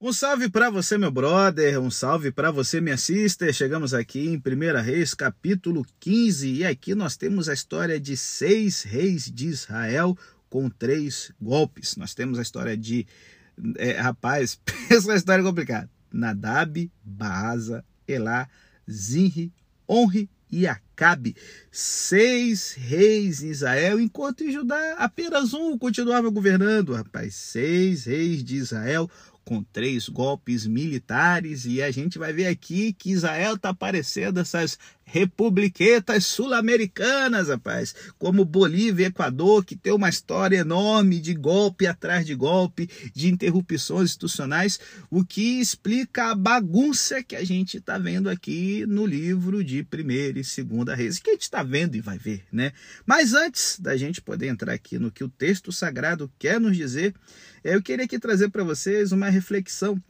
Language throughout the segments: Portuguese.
Um salve para você, meu brother, um salve para você, minha sister. Chegamos aqui em 1 Reis, capítulo 15, e aqui nós temos a história de seis reis de Israel com três golpes. Nós temos a história de. É, rapaz, pensa uma história complicada. Nadab, Baasa, Elá, Zinri, Onri e Acabe. Seis reis em Israel, enquanto em Judá apenas um continuava governando, rapaz. Seis reis de Israel com três golpes militares e a gente vai ver aqui que Israel está parecendo essas republiquetas sul-americanas, rapaz, como Bolívia e Equador, que tem uma história enorme de golpe atrás de golpe, de interrupções institucionais, o que explica a bagunça que a gente está vendo aqui no livro de Primeira e Segunda Reis, que a gente está vendo e vai ver, né? Mas antes da gente poder entrar aqui no que o texto sagrado quer nos dizer, eu queria aqui trazer para vocês uma reflexão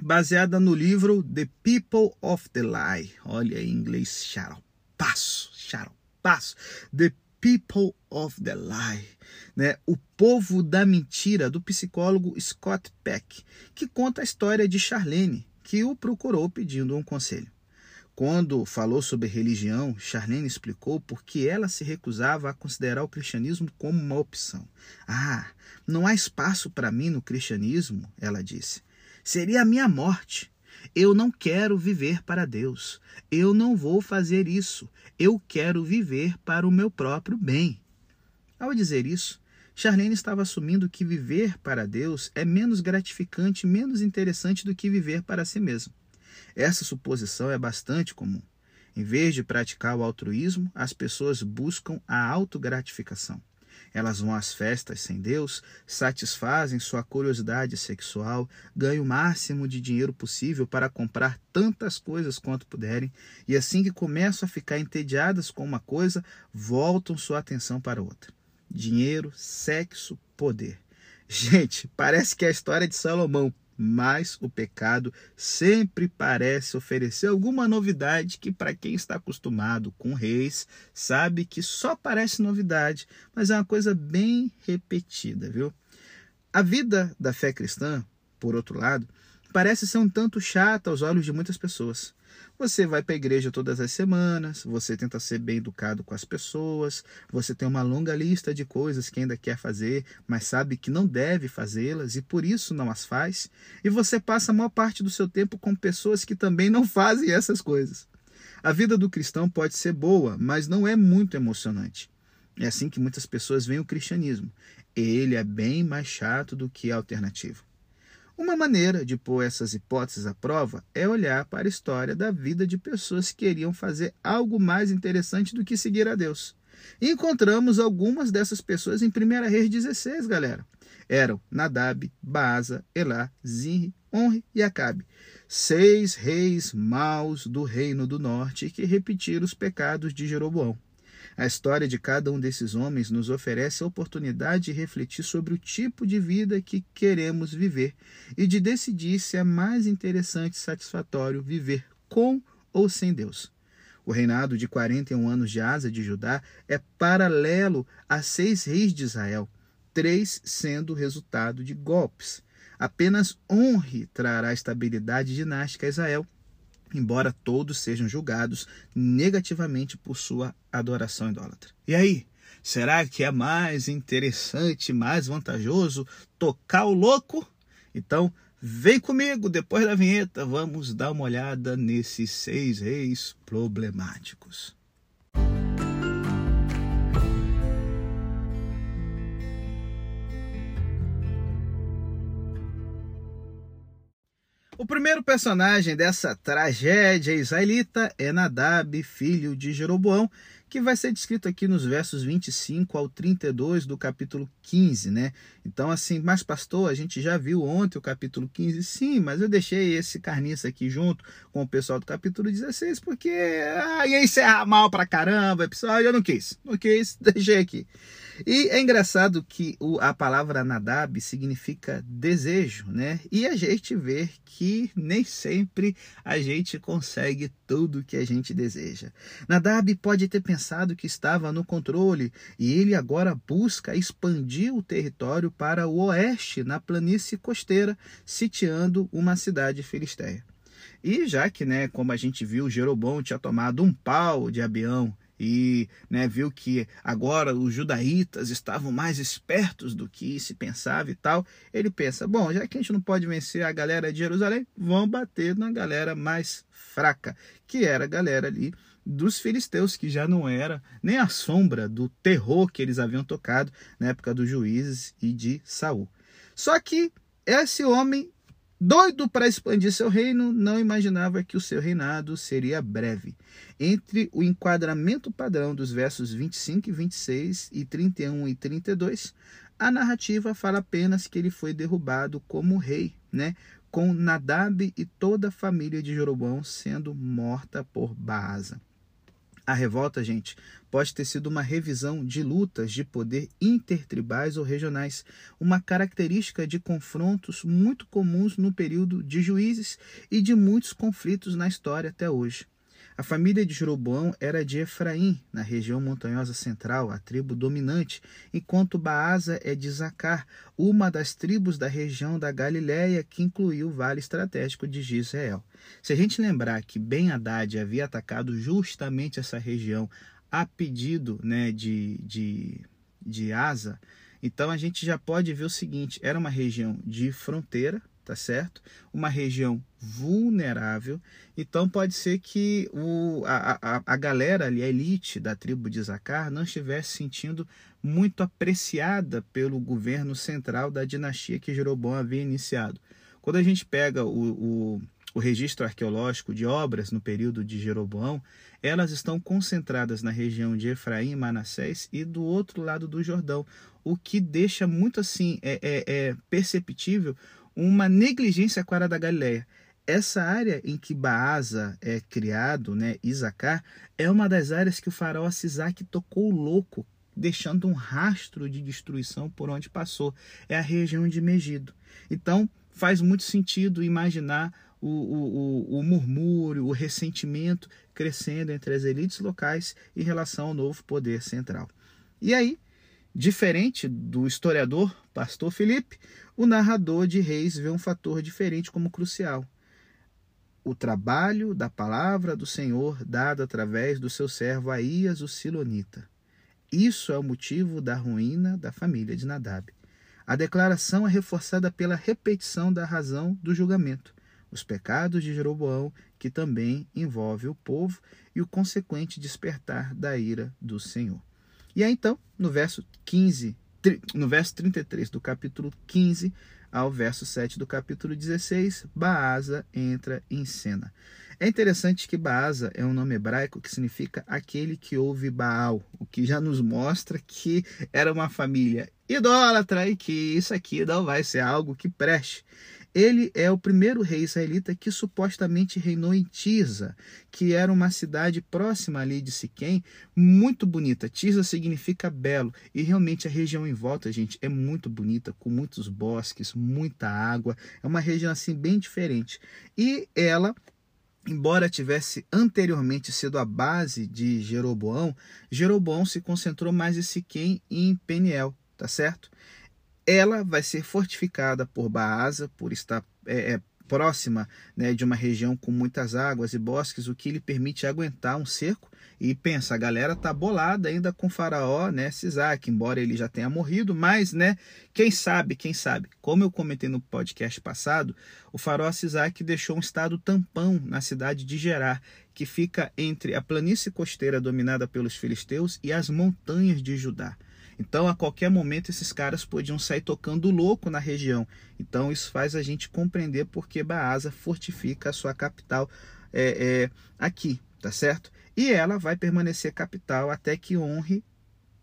baseada no livro The People of the Lie. Olha em inglês, xaropasso, xaropasso. The People of the Lie, né? O povo da mentira do psicólogo Scott Peck, que conta a história de Charlene, que o procurou pedindo um conselho. Quando falou sobre religião, Charlene explicou por que ela se recusava a considerar o cristianismo como uma opção. Ah, não há espaço para mim no cristianismo, ela disse seria a minha morte. Eu não quero viver para Deus. Eu não vou fazer isso. Eu quero viver para o meu próprio bem. Ao dizer isso, Charlene estava assumindo que viver para Deus é menos gratificante, menos interessante do que viver para si mesmo. Essa suposição é bastante comum. Em vez de praticar o altruísmo, as pessoas buscam a autogratificação. Elas vão às festas sem Deus, satisfazem sua curiosidade sexual, ganham o máximo de dinheiro possível para comprar tantas coisas quanto puderem, e assim que começam a ficar entediadas com uma coisa, voltam sua atenção para outra. Dinheiro, sexo, poder. Gente, parece que é a história de Salomão, mas o pecado sempre parece oferecer alguma novidade que, para quem está acostumado com reis, sabe que só parece novidade, mas é uma coisa bem repetida, viu? A vida da fé cristã, por outro lado, parece ser um tanto chata aos olhos de muitas pessoas. Você vai para a igreja todas as semanas, você tenta ser bem educado com as pessoas, você tem uma longa lista de coisas que ainda quer fazer, mas sabe que não deve fazê-las e por isso não as faz, e você passa a maior parte do seu tempo com pessoas que também não fazem essas coisas. A vida do cristão pode ser boa, mas não é muito emocionante. É assim que muitas pessoas veem o cristianismo. Ele é bem mais chato do que a alternativa. Uma maneira de pôr essas hipóteses à prova é olhar para a história da vida de pessoas que queriam fazer algo mais interessante do que seguir a Deus. Encontramos algumas dessas pessoas em 1 Reis 16, galera. Eram Nadab, Baasa, Elá, Zinri, Onre e Acabe. Seis reis maus do reino do norte que repetiram os pecados de Jeroboão. A história de cada um desses homens nos oferece a oportunidade de refletir sobre o tipo de vida que queremos viver e de decidir se é mais interessante e satisfatório viver com ou sem Deus. O reinado de 41 anos de Asa de Judá é paralelo a seis reis de Israel, três sendo resultado de golpes. Apenas honre trará estabilidade dinástica a Israel embora todos sejam julgados negativamente por sua adoração idólatra. E aí, será que é mais interessante, mais vantajoso tocar o louco? Então, vem comigo, depois da vinheta, vamos dar uma olhada nesses seis reis problemáticos. O primeiro personagem dessa tragédia israelita é Nadab, filho de Jeroboão, que vai ser descrito aqui nos versos 25 ao 32 do capítulo 15, né? Então, assim, mas pastor, a gente já viu ontem o capítulo 15, sim, mas eu deixei esse carniça aqui junto com o pessoal do capítulo 16, porque ah, ia encerrar mal pra caramba, pessoal, eu não quis, não quis, deixei aqui. E é engraçado que o, a palavra Nadab significa desejo, né? E a gente vê que nem sempre a gente consegue tudo que a gente deseja. Nadab pode ter pensado que estava no controle e ele agora busca expandir o território para o oeste, na planície costeira, sitiando uma cidade filisteia. E já que, né, como a gente viu, Jeroboão tinha tomado um pau de Abião e né, viu que agora os judaítas estavam mais espertos do que se pensava e tal, ele pensa: bom, já que a gente não pode vencer a galera de Jerusalém, vamos bater na galera mais fraca, que era a galera ali dos filisteus, que já não era nem a sombra do terror que eles haviam tocado na época dos juízes e de Saul. Só que esse homem Doido para expandir seu reino, não imaginava que o seu reinado seria breve. Entre o enquadramento padrão dos versos 25 e 26 e 31 e 32, a narrativa fala apenas que ele foi derrubado como rei, né? com Nadab e toda a família de Jeroboão sendo morta por Baasa. A revolta, gente, pode ter sido uma revisão de lutas de poder intertribais ou regionais, uma característica de confrontos muito comuns no período de juízes e de muitos conflitos na história até hoje. A família de Jeroboão era de Efraim, na região montanhosa central, a tribo dominante, enquanto Baasa é de Zacar, uma das tribos da região da Galiléia que incluiu o vale estratégico de Gisrael. Se a gente lembrar que Ben Haddad havia atacado justamente essa região a pedido né, de, de, de Asa, então a gente já pode ver o seguinte: era uma região de fronteira, tá certo? Uma região vulnerável. Então pode ser que o, a, a, a galera ali, a elite da tribo de Zacar, não estivesse sentindo muito apreciada pelo governo central da dinastia que Jeroboão havia iniciado. Quando a gente pega o, o, o registro arqueológico de obras no período de Jeroboão, elas estão concentradas na região de Efraim Manassés e do outro lado do Jordão, o que deixa muito assim é, é, é perceptível uma negligência com a área da Galileia. Essa área em que Baasa é criado, né, Isacar, é uma das áreas que o faraó Sisaque tocou louco, deixando um rastro de destruição por onde passou. É a região de Megido. Então, faz muito sentido imaginar o, o, o, murmúrio, o ressentimento crescendo entre as elites locais em relação ao novo poder central. E aí, Diferente do historiador Pastor Felipe, o narrador de Reis vê um fator diferente como crucial. O trabalho da palavra do Senhor dado através do seu servo Aías, o Silonita. Isso é o motivo da ruína da família de Nadab. A declaração é reforçada pela repetição da razão do julgamento, os pecados de Jeroboão, que também envolve o povo, e o consequente despertar da ira do Senhor. E aí então, no verso 15, no verso 33 do capítulo 15 ao verso 7 do capítulo 16, Baasa entra em cena. É interessante que Baasa é um nome hebraico que significa aquele que ouve Baal, o que já nos mostra que era uma família idólatra e que isso aqui não vai ser algo que preste. Ele é o primeiro rei israelita que supostamente reinou em Tirza, que era uma cidade próxima ali de Siquém, muito bonita. Tirza significa belo e realmente a região em volta, gente, é muito bonita, com muitos bosques, muita água. É uma região assim bem diferente. E ela Embora tivesse anteriormente sido a base de Jeroboão, Jeroboão se concentrou mais em Siquém e em Peniel, tá certo? Ela vai ser fortificada por Baasa, por estar é, é, próxima né, de uma região com muitas águas e bosques, o que lhe permite aguentar um cerco. E pensa, a galera tá bolada ainda com Faraó, né, Sisaque, embora ele já tenha morrido, mas, né, quem sabe, quem sabe. Como eu comentei no podcast passado, o Faraó Sisaque deixou um estado tampão na cidade de Gerar, que fica entre a planície costeira dominada pelos filisteus e as montanhas de Judá. Então, a qualquer momento, esses caras podiam sair tocando louco na região. Então, isso faz a gente compreender porque Baasa fortifica a sua capital é, é, aqui, tá certo? E ela vai permanecer capital até que honre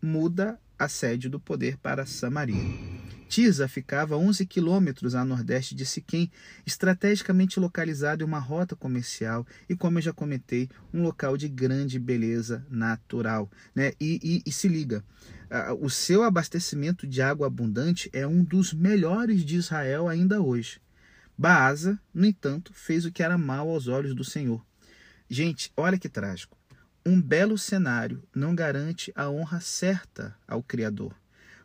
muda a sede do poder para Samaria. Tisa ficava a 11 quilômetros a nordeste de Siquém, estrategicamente localizado em uma rota comercial e, como eu já comentei, um local de grande beleza natural. Né? E, e, e se liga, o seu abastecimento de água abundante é um dos melhores de Israel ainda hoje. Baasa, no entanto, fez o que era mal aos olhos do Senhor. Gente, olha que trágico. Um belo cenário não garante a honra certa ao Criador.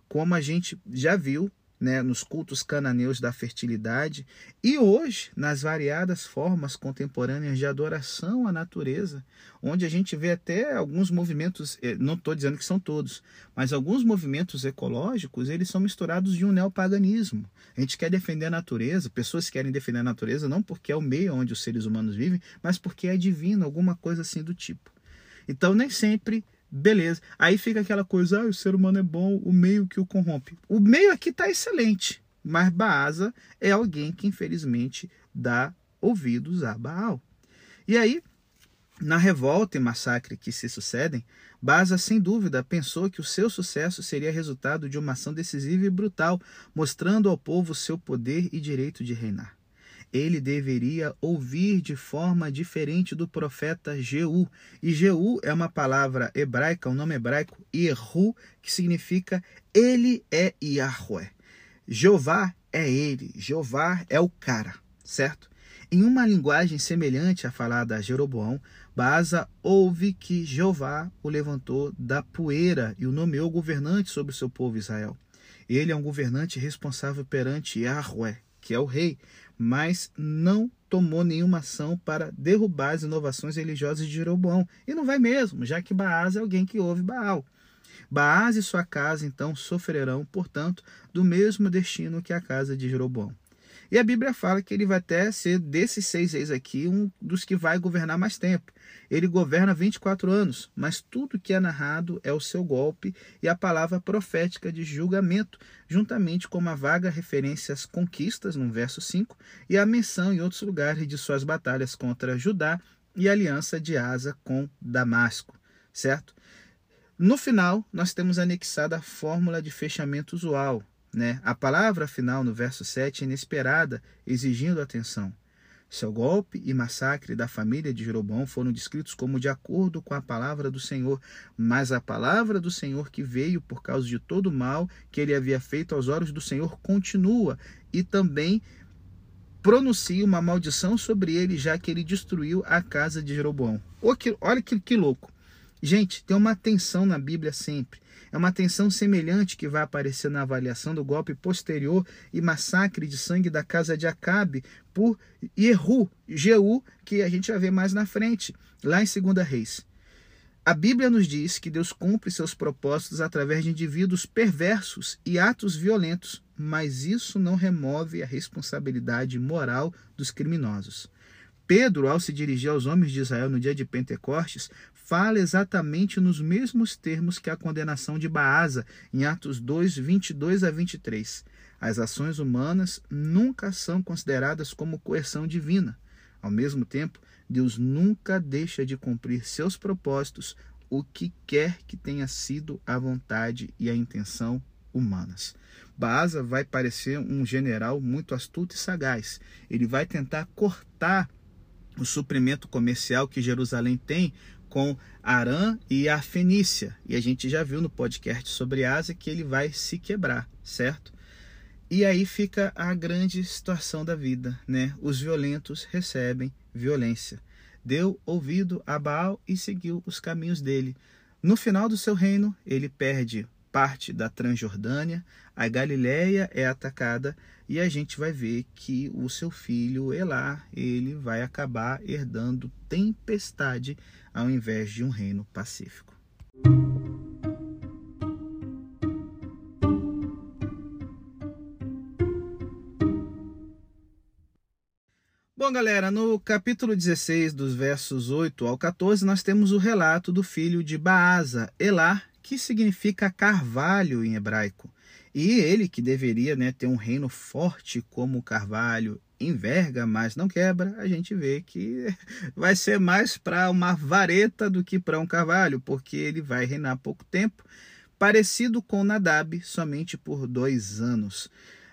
Como a gente já viu né, nos cultos cananeus da fertilidade e hoje nas variadas formas contemporâneas de adoração à natureza, onde a gente vê até alguns movimentos, eh, não estou dizendo que são todos, mas alguns movimentos ecológicos, eles são misturados de um neopaganismo. A gente quer defender a natureza, pessoas querem defender a natureza não porque é o meio onde os seres humanos vivem, mas porque é divino, alguma coisa assim do tipo. Então nem sempre Beleza. Aí fica aquela coisa, ah, o ser humano é bom, o meio que o corrompe. O meio aqui está excelente, mas Baasa é alguém que infelizmente dá ouvidos a Baal. E aí, na revolta e massacre que se sucedem, Baasa sem dúvida pensou que o seu sucesso seria resultado de uma ação decisiva e brutal, mostrando ao povo seu poder e direito de reinar ele deveria ouvir de forma diferente do profeta Jeú. E Jeú é uma palavra hebraica, um nome hebraico, Erru, que significa ele é Yahweh. Jeová é ele, Jeová é o cara, certo? Em uma linguagem semelhante à falada a Jeroboão, Baasa ouve que Jeová o levantou da poeira e o nomeou governante sobre o seu povo Israel. Ele é um governante responsável perante Yahweh, que é o rei, mas não tomou nenhuma ação para derrubar as inovações religiosas de Jeroboão. E não vai mesmo, já que Baás é alguém que ouve Baal. Baás e sua casa, então, sofrerão, portanto, do mesmo destino que a casa de Jeroboão. E a Bíblia fala que ele vai até ser, desses seis reis aqui, um dos que vai governar mais tempo. Ele governa 24 anos, mas tudo que é narrado é o seu golpe e a palavra profética de julgamento, juntamente com uma vaga referência às conquistas, no verso 5, e a menção em outros lugares de suas batalhas contra Judá e a aliança de Asa com Damasco, certo? No final, nós temos anexada a fórmula de fechamento usual, né? A palavra final no verso 7 é inesperada, exigindo atenção. Seu golpe e massacre da família de Jeroboão foram descritos como de acordo com a palavra do Senhor, mas a palavra do Senhor que veio por causa de todo o mal que ele havia feito aos olhos do Senhor continua e também pronuncia uma maldição sobre ele, já que ele destruiu a casa de Jeroboão. Olha que, que louco. Gente, tem uma tensão na Bíblia sempre. É uma tensão semelhante que vai aparecer na avaliação do golpe posterior e massacre de sangue da casa de Acabe por Jehu, Jeú, que a gente vai ver mais na frente, lá em 2 Reis. A Bíblia nos diz que Deus cumpre seus propósitos através de indivíduos perversos e atos violentos, mas isso não remove a responsabilidade moral dos criminosos. Pedro, ao se dirigir aos homens de Israel no dia de Pentecostes, fala exatamente nos mesmos termos que a condenação de Baasa, em Atos 2, 22 a 23. As ações humanas nunca são consideradas como coerção divina. Ao mesmo tempo, Deus nunca deixa de cumprir seus propósitos, o que quer que tenha sido a vontade e a intenção humanas. Baasa vai parecer um general muito astuto e sagaz. Ele vai tentar cortar o suprimento comercial que Jerusalém tem com Arã e a Fenícia. E a gente já viu no podcast sobre Ásia que ele vai se quebrar, certo? E aí fica a grande situação da vida, né? Os violentos recebem violência. Deu ouvido a Baal e seguiu os caminhos dele. No final do seu reino, ele perde parte da Transjordânia, a Galileia é atacada e a gente vai ver que o seu filho Elá, ele vai acabar herdando tempestade ao invés de um reino pacífico. Bom, galera, no capítulo 16, dos versos 8 ao 14, nós temos o relato do filho de Baasa, Elá, que significa carvalho em hebraico. E ele, que deveria né, ter um reino forte como o carvalho, enverga, mas não quebra, a gente vê que vai ser mais para uma vareta do que para um carvalho, porque ele vai reinar pouco tempo, parecido com Nadab, somente por dois anos.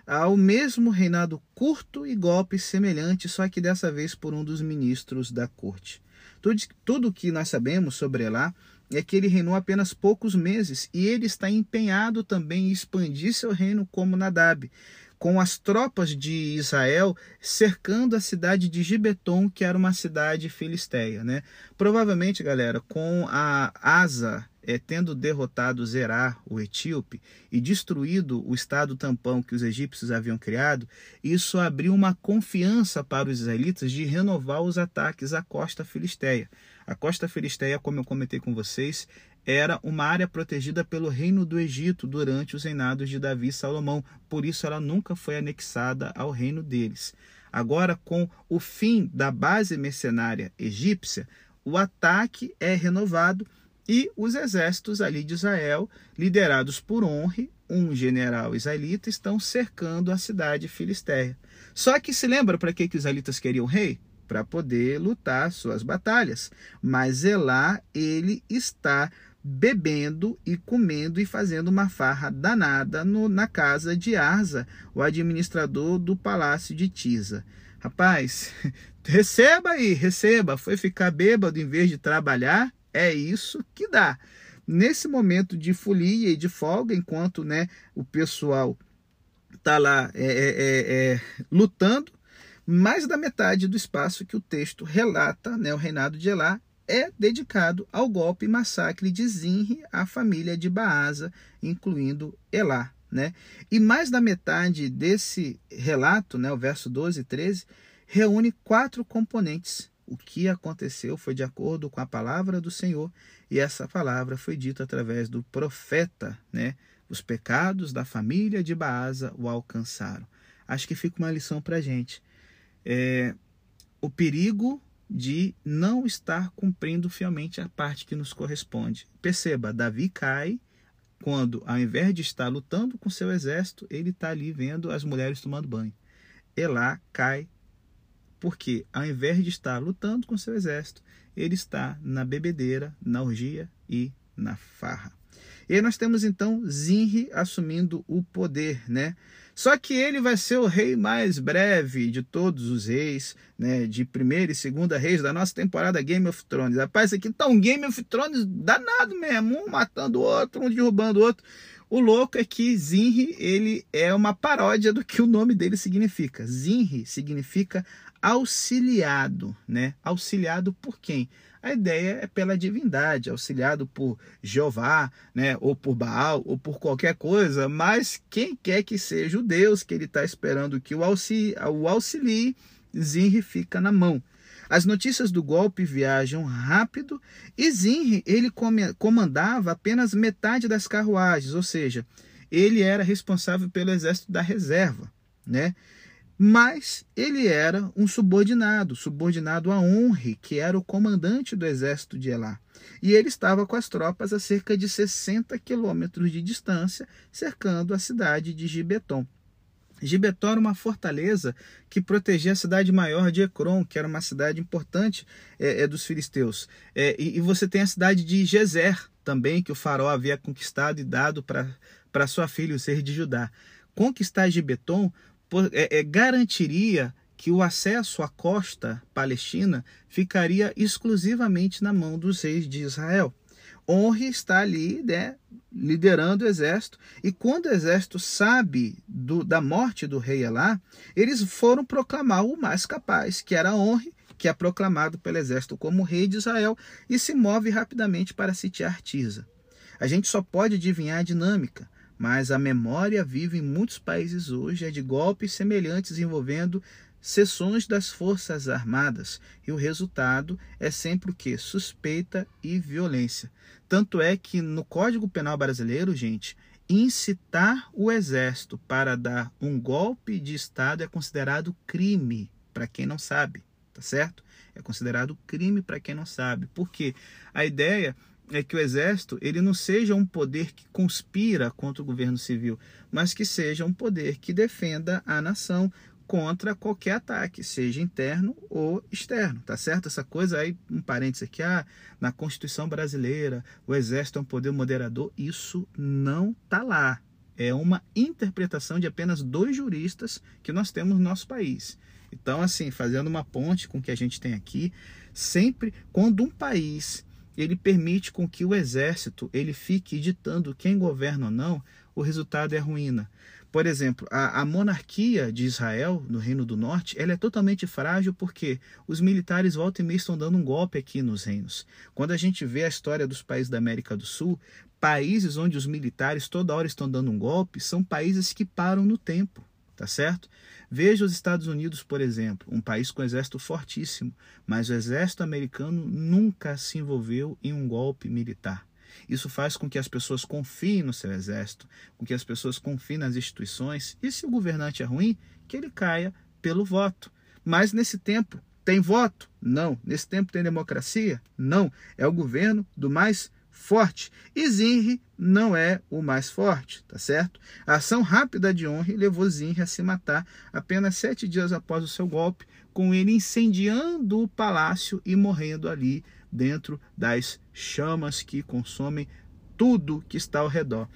Ao mesmo reinado curto e golpe semelhante, só que dessa vez por um dos ministros da corte. Tudo, tudo que nós sabemos sobre Elá é que ele reinou apenas poucos meses e ele está empenhado também em expandir seu reino como Nadab. Com as tropas de Israel cercando a cidade de Gibeton, que era uma cidade filisteia. Né? Provavelmente, galera, com a Asa é, tendo derrotado Zerá, o etíope, e destruído o estado tampão que os egípcios haviam criado, isso abriu uma confiança para os israelitas de renovar os ataques à costa filisteia. A costa filisteia, como eu comentei com vocês, era uma área protegida pelo reino do Egito durante os reinados de Davi e Salomão, por isso ela nunca foi anexada ao reino deles. Agora, com o fim da base mercenária egípcia, o ataque é renovado e os exércitos ali de Israel, liderados por Honre, um general israelita, estão cercando a cidade filisteia. Só que se lembra para que, que os israelitas queriam rei? Para poder lutar suas batalhas. Mas Elá, ele está bebendo e comendo e fazendo uma farra danada no, na casa de Arza, o administrador do palácio de Tisa. Rapaz, receba aí, receba. Foi ficar bêbado em vez de trabalhar? É isso que dá. Nesse momento de folia e de folga, enquanto né, o pessoal está lá é, é, é, é, lutando, mais da metade do espaço que o texto relata, né, o reinado de Elá, é dedicado ao golpe e massacre de Zinri à família de Baasa, incluindo Elá. Né? E mais da metade desse relato, né, o verso 12 e 13, reúne quatro componentes o que aconteceu foi de acordo com a palavra do Senhor, e essa palavra foi dita através do profeta, né? Os pecados da família de Baasa o alcançaram. Acho que fica uma lição para a gente. É, o perigo de não estar cumprindo fielmente a parte que nos corresponde. Perceba, Davi cai quando, ao invés de estar lutando com seu exército, ele está ali vendo as mulheres tomando banho. Elá cai porque, ao invés de estar lutando com seu exército, ele está na bebedeira, na orgia e na farra. E aí nós temos então Zinri assumindo o poder, né? Só que ele vai ser o rei mais breve de todos os reis, né? De primeira e segunda reis da nossa temporada Game of Thrones. Rapaz, isso aqui tá um Game of Thrones danado mesmo, um matando o outro, um derrubando o outro. O louco é que Zinri, ele é uma paródia do que o nome dele significa. Zinri significa auxiliado, né? Auxiliado por quem? A ideia é pela divindade, auxiliado por Jeová, né? Ou por Baal, ou por qualquer coisa, mas quem quer que seja o Deus que ele está esperando que o auxilie, o auxilie, Zinri fica na mão. As notícias do golpe viajam rápido e Zinri ele comandava apenas metade das carruagens, ou seja, ele era responsável pelo exército da reserva, né? Mas ele era um subordinado, subordinado a Honre, que era o comandante do exército de Elá. E ele estava com as tropas a cerca de 60 quilômetros de distância, cercando a cidade de Gibeton. Gibeton era uma fortaleza que protegia a cidade maior de Ecrom, que era uma cidade importante é, é dos filisteus. É, e, e, você tem a cidade de Gezer também, que o faraó havia conquistado e dado para sua filha, o ser de Judá. Conquistar Gibeton é, é, garantiria que o acesso à costa palestina ficaria exclusivamente na mão dos reis de Israel. Honre está ali, né, liderando o exército, e quando o exército sabe do, da morte do rei Elá, eles foram proclamar o mais capaz, que era Honre, que é proclamado pelo exército como rei de Israel, e se move rapidamente para sitiar Tisa. A gente só pode adivinhar a dinâmica, mas a memória vive em muitos países hoje é de golpes semelhantes envolvendo seções das Forças Armadas, e o resultado é sempre o que? Suspeita e violência. Tanto é que no Código Penal Brasileiro, gente, incitar o exército para dar um golpe de Estado é considerado crime, para quem não sabe, tá certo? É considerado crime para quem não sabe. Porque a ideia é que o exército ele não seja um poder que conspira contra o governo civil, mas que seja um poder que defenda a nação contra qualquer ataque, seja interno ou externo, tá certo? Essa coisa aí, um parênteses aqui, ah, na Constituição brasileira, o exército é um poder moderador, isso não tá lá. É uma interpretação de apenas dois juristas que nós temos no nosso país. Então, assim, fazendo uma ponte com o que a gente tem aqui, sempre quando um país ele permite com que o exército ele fique ditando quem governa ou não, o resultado é ruína. Por exemplo, a, a, monarquia de Israel, no Reino do Norte, ela é totalmente frágil porque os militares volta e meia estão dando um golpe aqui nos reinos. Quando a gente vê a história dos países da América do Sul, países onde os militares toda hora estão dando um golpe são países que param no tempo, tá certo? Veja os Estados Unidos, por exemplo, um país com exército fortíssimo, mas o exército americano nunca se envolveu em um golpe militar. Isso faz com que as pessoas confiem no seu exército, com que as pessoas confiem nas instituições, e se o governante é ruim, que ele caia pelo voto. Mas nesse tempo, tem voto? Não. Nesse tempo tem democracia? Não. É o governo do mais forte. E Zinri não é o mais forte, tá certo? A ação rápida de Honre levou Zinri a se matar apenas sete dias após o seu golpe, com ele incendiando o palácio e morrendo ali dentro das chamas que consomem tudo que está ao redor.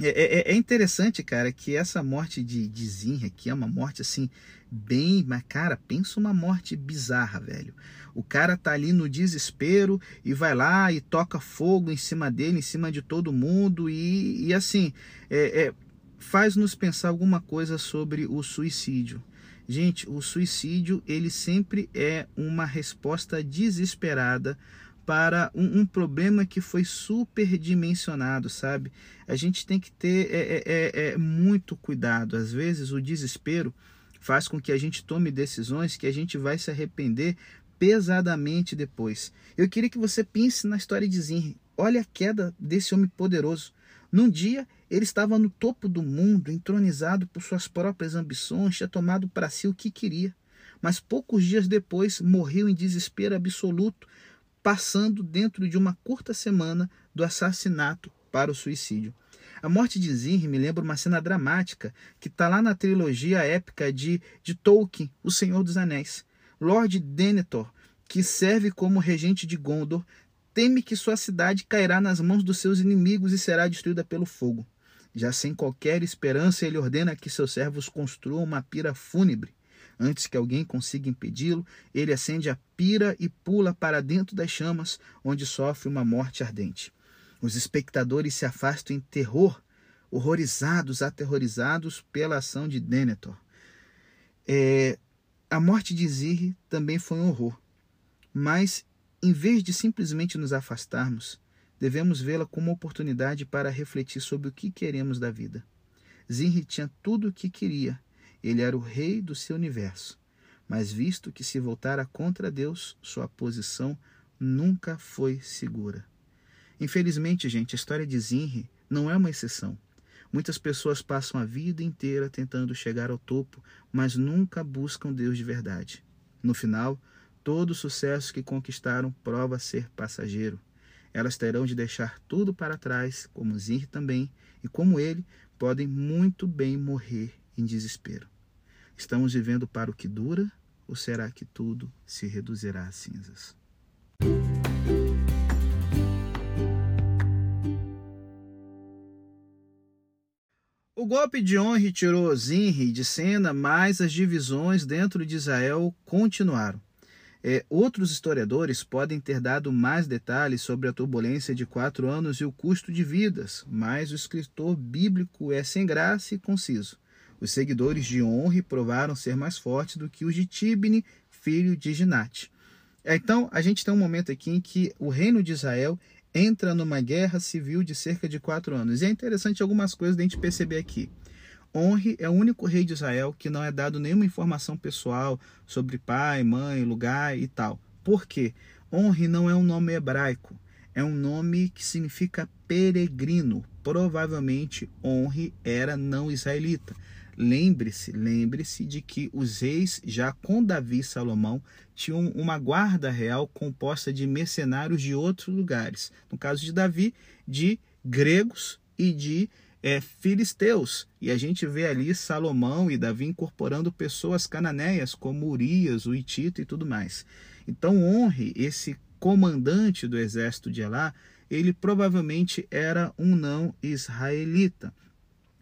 É, é, é, interessante, cara, que essa morte de, de Zinri aqui é uma morte assim, bem. Mas, cara, pensa uma morte bizarra, velho. O cara tá ali no desespero e vai lá e toca fogo em cima dele, em cima de todo mundo, e, e assim, é, é, faz nos pensar alguma coisa sobre o suicídio. Gente, o suicídio ele sempre é uma resposta desesperada para um, um, problema que foi superdimensionado, sabe? A gente tem que ter é, é, é, é, muito cuidado. Às vezes o desespero faz com que a gente tome decisões que a gente vai se arrepender pesadamente depois. Eu queria que você pense na história de Zinri. Olha a queda desse homem poderoso. Num dia, ele estava no topo do mundo, entronizado por suas próprias ambições, tinha tomado para si o que queria. Mas poucos dias depois morreu em desespero absoluto, passando dentro de uma curta semana do assassinato para o suicídio. A morte de Zinri me lembra uma cena dramática que está lá na trilogia épica de, de Tolkien, O Senhor dos Anéis. Lord Denethor, que serve como regente de Gondor, teme que sua cidade cairá nas mãos dos seus inimigos e será destruída pelo fogo. Já sem qualquer esperança, ele ordena que seus servos construam uma pira fúnebre. Antes que alguém consiga impedi-lo, ele acende a pira e pula para dentro das chamas, onde sofre uma morte ardente. Os espectadores se afastam em terror, horrorizados, aterrorizados pela ação de Denethor. É, a morte de Zirri também foi um horror, mas em vez de simplesmente nos afastarmos, devemos vê-la como oportunidade para refletir sobre o que queremos da vida. Zinri tinha tudo o que queria ele era o rei do seu universo. Mas visto que se voltara contra Deus, sua posição nunca foi segura. Infelizmente, gente, a história de Zinri não é uma exceção. Muitas pessoas passam a vida inteira tentando chegar ao topo, mas nunca buscam Deus de verdade. No final, todo o sucesso que conquistaram prova ser passageiro. Elas terão de deixar tudo para trás, como Zinri também, e como ele, podem muito bem morrer em desespero. Estamos vivendo para o que dura ou será que tudo se reduzirá a cinzas? O golpe de honra tirou Zinri de cena, mas as divisões dentro de Israel continuaram. É, outros historiadores podem ter dado mais detalhes sobre a turbulência de quatro anos e o custo de vidas, mas o escritor bíblico é sem graça e conciso. Os seguidores de Onre provaram ser mais fortes do que os de Tibni, filho de Ginate. Então, a gente tem um momento aqui em que o reino de Israel entra numa guerra civil de cerca de quatro anos. E é interessante algumas coisas da gente perceber aqui. Onre é o único rei de Israel que não é dado nenhuma informação pessoal sobre pai, mãe, lugar e tal. Por quê? Onre não é um nome hebraico, é um nome que significa peregrino. Provavelmente Onre era não israelita. Lembre-se, lembre-se de que os reis, já com Davi e Salomão, tinham uma guarda real composta de mercenários de outros lugares. No caso de Davi, de gregos e de é, filisteus. E a gente vê ali Salomão e Davi incorporando pessoas cananeias, como Urias, o Itito e tudo mais. Então honre esse comandante do exército de Elá, ele provavelmente era um não israelita.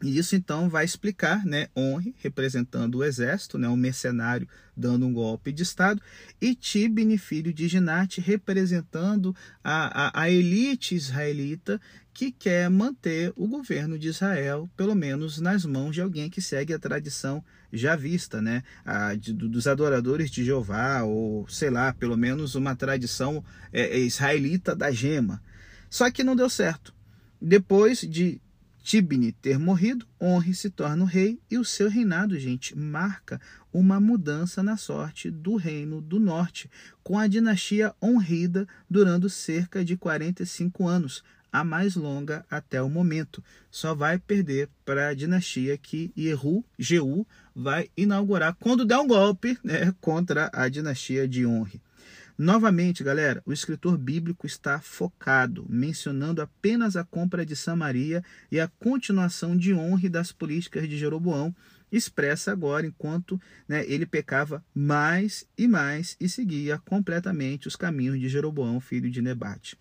E isso então vai explicar, né, Honre representando o exército, né, um mercenário dando um golpe de estado, e Tibni, filho de Ginate, representando a, a, a, elite israelita que quer manter o governo de Israel, pelo menos nas mãos de alguém que segue a tradição já vista, né, a, de, dos adoradores de Jeová, ou sei lá, pelo menos uma tradição é, é israelita da gema. Só que não deu certo. Depois de Tibni ter morrido, Honre se torna o rei e o seu reinado, gente, marca uma mudança na sorte do reino do norte, com a dinastia honrida durando cerca de 45 anos, a mais longa até o momento. Só vai perder para a dinastia que Yehu, Jeú, vai inaugurar quando der um golpe né, contra a dinastia de Honre. Novamente, galera, o escritor bíblico está focado, mencionando apenas a compra de Samaria e a continuação de honra das políticas de Jeroboão, expressa agora enquanto né, ele pecava mais e mais e seguia completamente os caminhos de Jeroboão, filho de Nebate.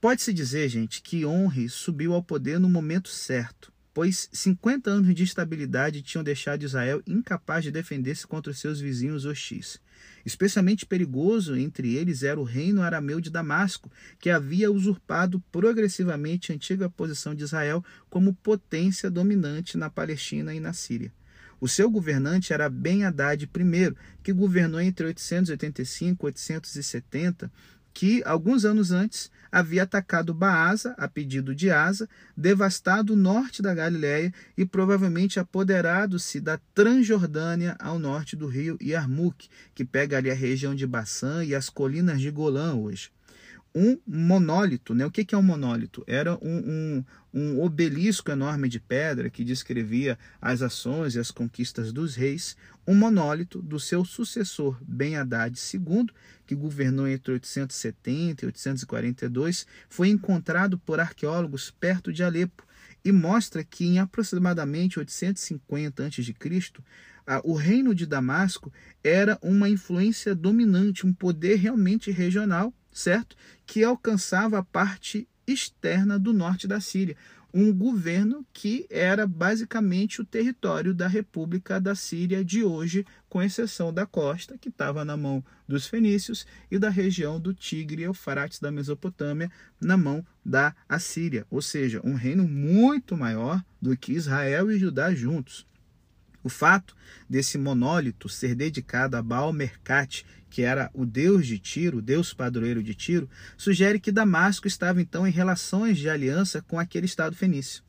Pode-se dizer, gente, que Honre subiu ao poder no momento certo, pois 50 anos de estabilidade tinham deixado Israel incapaz de defender-se contra os seus vizinhos hostis. Especialmente perigoso entre eles era o reino arameu de Damasco, que havia usurpado progressivamente a antiga posição de Israel como potência dominante na Palestina e na Síria. O seu governante era Ben Haddad I, que governou entre 885 e 870 que, alguns anos antes, havia atacado Baasa, a pedido de Asa, devastado o norte da Galiléia e provavelmente apoderado-se da Transjordânia ao norte do rio Yarmuk, que pega ali a região de Bassã e as colinas de Golã hoje um monólito. Né? O que é um monólito? Era um, um, um, obelisco enorme de pedra que descrevia as ações e as conquistas dos reis. Um monólito do seu sucessor, Ben Haddad II, que governou entre 870 e 842, foi encontrado por arqueólogos perto de Alepo e mostra que em aproximadamente 850 a.C., o reino de Damasco era uma influência dominante, um poder realmente regional certo? Que alcançava a parte externa do norte da Síria, um governo que era basicamente o território da República da Síria de hoje, com exceção da costa, que estava na mão dos fenícios, e da região do Tigre e Eufrates da Mesopotâmia, na mão da Assíria, ou seja, um reino muito maior do que Israel e Judá juntos. O fato desse monólito ser dedicado a Baal Mercate, que era o deus de Tiro, o deus padroeiro de Tiro, sugere que Damasco estava então em relações de aliança com aquele estado fenício.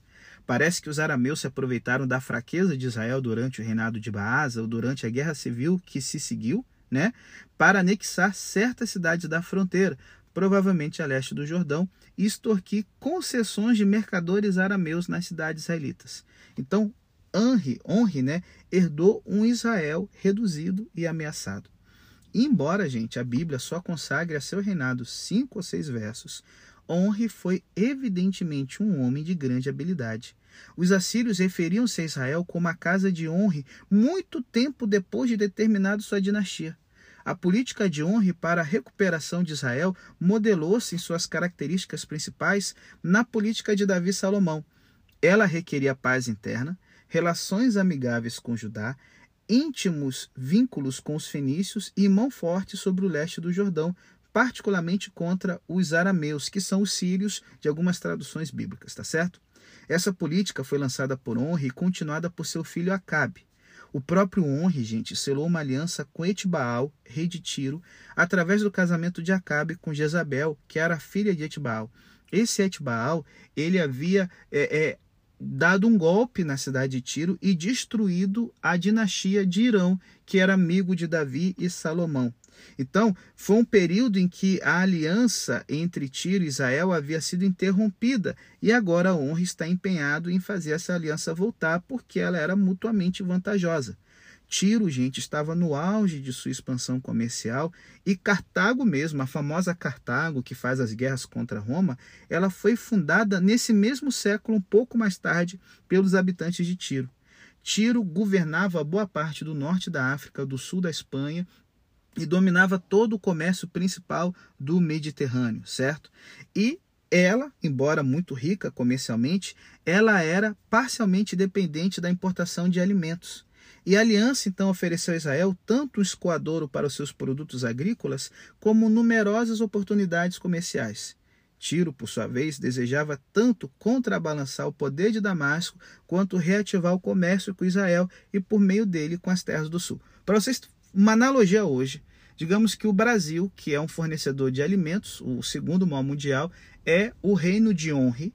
Parece que os arameus se aproveitaram da fraqueza de Israel durante o reinado de Baasa ou durante a guerra civil que se seguiu, né, para anexar certas cidades da fronteira, provavelmente a leste do Jordão, e extorquir concessões de mercadores arameus nas cidades israelitas. Então, Henri, Henri né, herdou um Israel reduzido e ameaçado. Embora, gente, a Bíblia só consagre a seu reinado cinco ou seis versos, Henri foi evidentemente um homem de grande habilidade. Os assírios referiam-se a Israel como a casa de Honre muito tempo depois de determinado sua dinastia. A política de Honre para a recuperação de Israel modelou-se em suas características principais na política de Davi Salomão. Ela requeria paz interna, relações amigáveis com Judá, íntimos vínculos com os fenícios e mão forte sobre o leste do Jordão, particularmente contra os arameus, que são os sírios de algumas traduções bíblicas, tá certo? Essa política foi lançada por Honre e continuada por seu filho Acabe. O próprio Honre, gente, selou uma aliança com Etbaal, rei de Tiro, através do casamento de Acabe com Jezabel, que era filha de Etbaal. Esse Etbaal, ele havia é, é, dado um golpe na cidade de Tiro e destruído a dinastia de Irão, que era amigo de Davi e Salomão. Então, foi um período em que a aliança entre Tiro e Israel havia sido interrompida e agora a honra está empenhado em fazer essa aliança voltar porque ela era mutuamente vantajosa. Tiro, gente, estava no auge de sua expansão comercial e Cartago mesmo, a famosa Cartago que faz as guerras contra Roma, ela foi fundada nesse mesmo século, um pouco mais tarde, pelos habitantes de Tiro. Tiro governava boa parte do norte da África, do sul da Espanha e dominava todo o comércio principal do Mediterrâneo, certo? E ela, embora muito rica comercialmente, ela era parcialmente dependente da importação de alimentos. E a aliança então ofereceu a Israel tanto um escoadouro para os seus produtos agrícolas, como numerosas oportunidades comerciais. Tiro, por sua vez, desejava tanto contrabalançar o poder de Damasco quanto reativar o comércio com Israel e, por meio dele, com as terras do sul. Para vocês, uma analogia hoje, digamos que o Brasil, que é um fornecedor de alimentos, o segundo maior mundial, é o reino de Honre,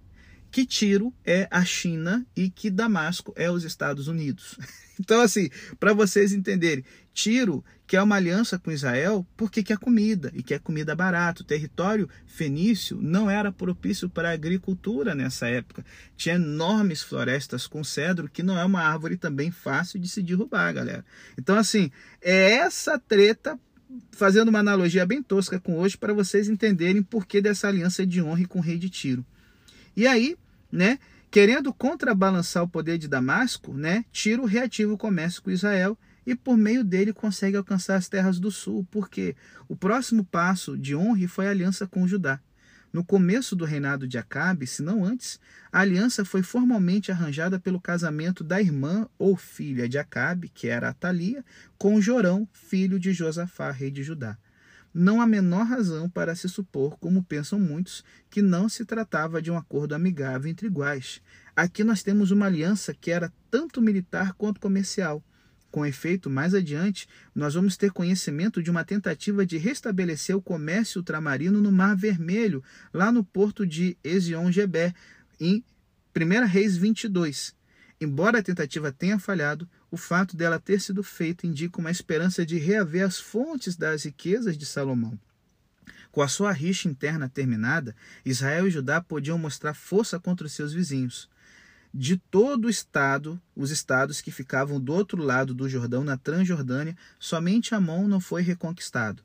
que Tiro é a China e que Damasco é os Estados Unidos. Então, assim, para vocês entenderem, Tiro quer uma aliança com Israel porque quer comida e quer comida barata. O território fenício não era propício para a agricultura nessa época. Tinha enormes florestas com cedro, que não é uma árvore também fácil de se derrubar, galera. Então, assim, é essa treta fazendo uma analogia bem tosca com hoje para vocês entenderem por que dessa aliança de honra com o rei de Tiro. E aí, né, querendo contrabalançar o poder de Damasco, né, Tiro reativa o comércio com Israel e por meio dele consegue alcançar as terras do sul, porque o próximo passo de honra foi a aliança com Judá. No começo do reinado de Acabe, se não antes, a aliança foi formalmente arranjada pelo casamento da irmã ou filha de Acabe, que era Atalia, com Jorão, filho de Josafá, rei de Judá. Não há menor razão para se supor, como pensam muitos, que não se tratava de um acordo amigável entre iguais. Aqui nós temos uma aliança que era tanto militar quanto comercial. Com efeito, mais adiante, nós vamos ter conhecimento de uma tentativa de restabelecer o comércio ultramarino no Mar Vermelho, lá no porto de Ezion-Geber, em 1 Reis 22. Embora a tentativa tenha falhado, o fato dela ter sido feita indica uma esperança de reaver as fontes das riquezas de Salomão. Com a sua rixa interna terminada, Israel e Judá podiam mostrar força contra os seus vizinhos de todo o estado, os estados que ficavam do outro lado do Jordão, na Transjordânia, somente Amon não foi reconquistado.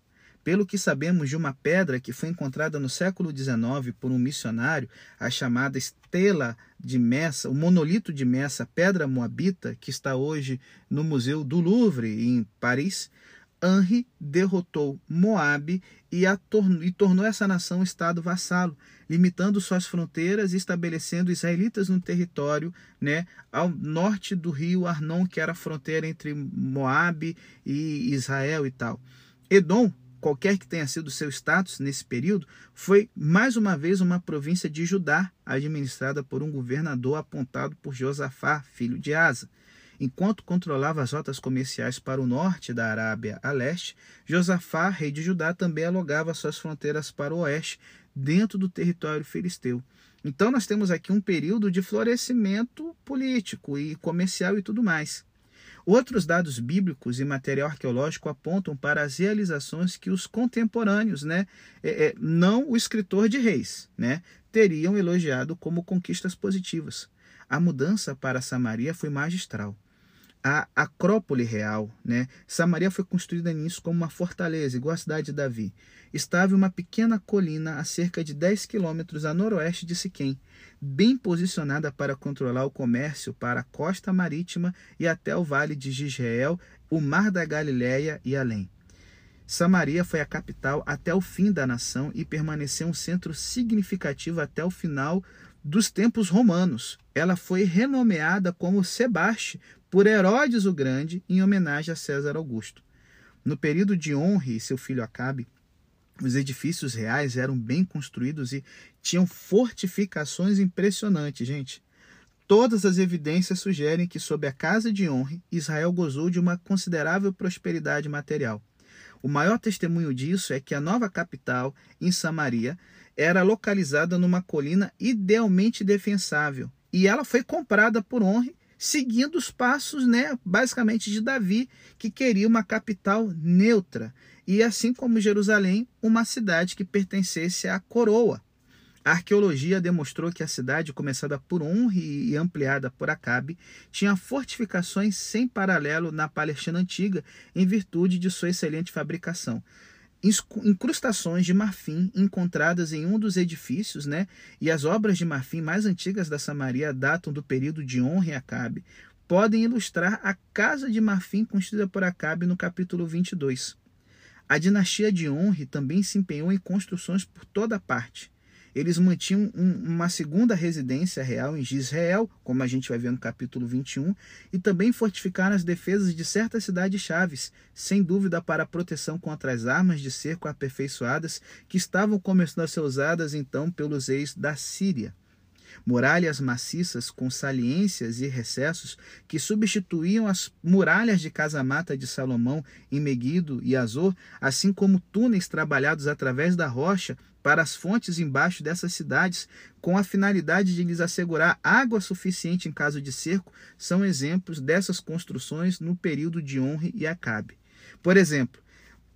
Pelo que sabemos de uma pedra que foi encontrada no século XIX por um missionário, a chamada Estela de Messa, o monolito de Messa, pedra moabita, que está hoje no Museu do Louvre, em Paris, Henri derrotou Moabe e, tornou, e tornou essa nação um estado vassalo, limitando suas fronteiras e estabelecendo israelitas no território né, ao norte do rio Arnon, que era a fronteira entre Moabe e Israel e tal. Edom, qualquer que tenha sido seu status nesse período, foi mais uma vez uma província de Judá, administrada por um governador apontado por Josafá, filho de Asa. Enquanto controlava as rotas comerciais para o norte da Arábia a leste, Josafá, rei de Judá, também alongava suas fronteiras para o oeste, dentro do território filisteu. Então nós temos aqui um período de florescimento político e comercial e tudo mais. Outros dados bíblicos e material arqueológico apontam para as realizações que os contemporâneos, né, é, é, não o escritor de reis, né, teriam elogiado como conquistas positivas. A mudança para Samaria foi magistral a Acrópole Real. Né? Samaria foi construída nisso como uma fortaleza, igual a cidade de Davi. Estava em uma pequena colina a cerca de 10 quilômetros a noroeste de Siquém, bem posicionada para controlar o comércio para a costa marítima e até o vale de Gisrael, o mar da Galileia e além. Samaria foi a capital até o fim da nação e permaneceu um centro significativo até o final dos tempos romanos. Ela foi renomeada como Sebaste por Herodes o Grande em homenagem a César Augusto. No período de Honre e seu filho Acabe, os edifícios reais eram bem construídos e tinham fortificações impressionantes, gente. Todas as evidências sugerem que, sob a casa de Honre, Israel gozou de uma considerável prosperidade material. O maior testemunho disso é que a nova capital, em Samaria, era localizada numa colina idealmente defensável, e ela foi comprada por Honre seguindo os passos, né, basicamente de Davi, que queria uma capital neutra, e assim como Jerusalém, uma cidade que pertencesse à coroa. A arqueologia demonstrou que a cidade, começada por Honre e ampliada por Acabe, tinha fortificações sem paralelo na Palestina antiga, em virtude de sua excelente fabricação incrustações de marfim encontradas em um dos edifícios, né? E as obras de marfim mais antigas da Samaria datam do período de Honra e Acabe, podem ilustrar a casa de marfim construída por Acabe no capítulo 22. A dinastia de Honre também se empenhou em construções por toda parte. Eles mantinham um, uma segunda residência real em Gisrael, como a gente vai ver no capítulo 21, e também fortificaram as defesas de certas cidades chaves, sem dúvida para a proteção contra as armas de cerco aperfeiçoadas que estavam começando a ser usadas então pelos reis da Síria. Muralhas maciças com saliências e recessos que substituíam as muralhas de casa-mata de Salomão em Meguido e Azor, assim como túneis trabalhados através da rocha para as fontes embaixo dessas cidades, com a finalidade de lhes assegurar água suficiente em caso de cerco, são exemplos dessas construções no período de Honre e Acabe. Por exemplo,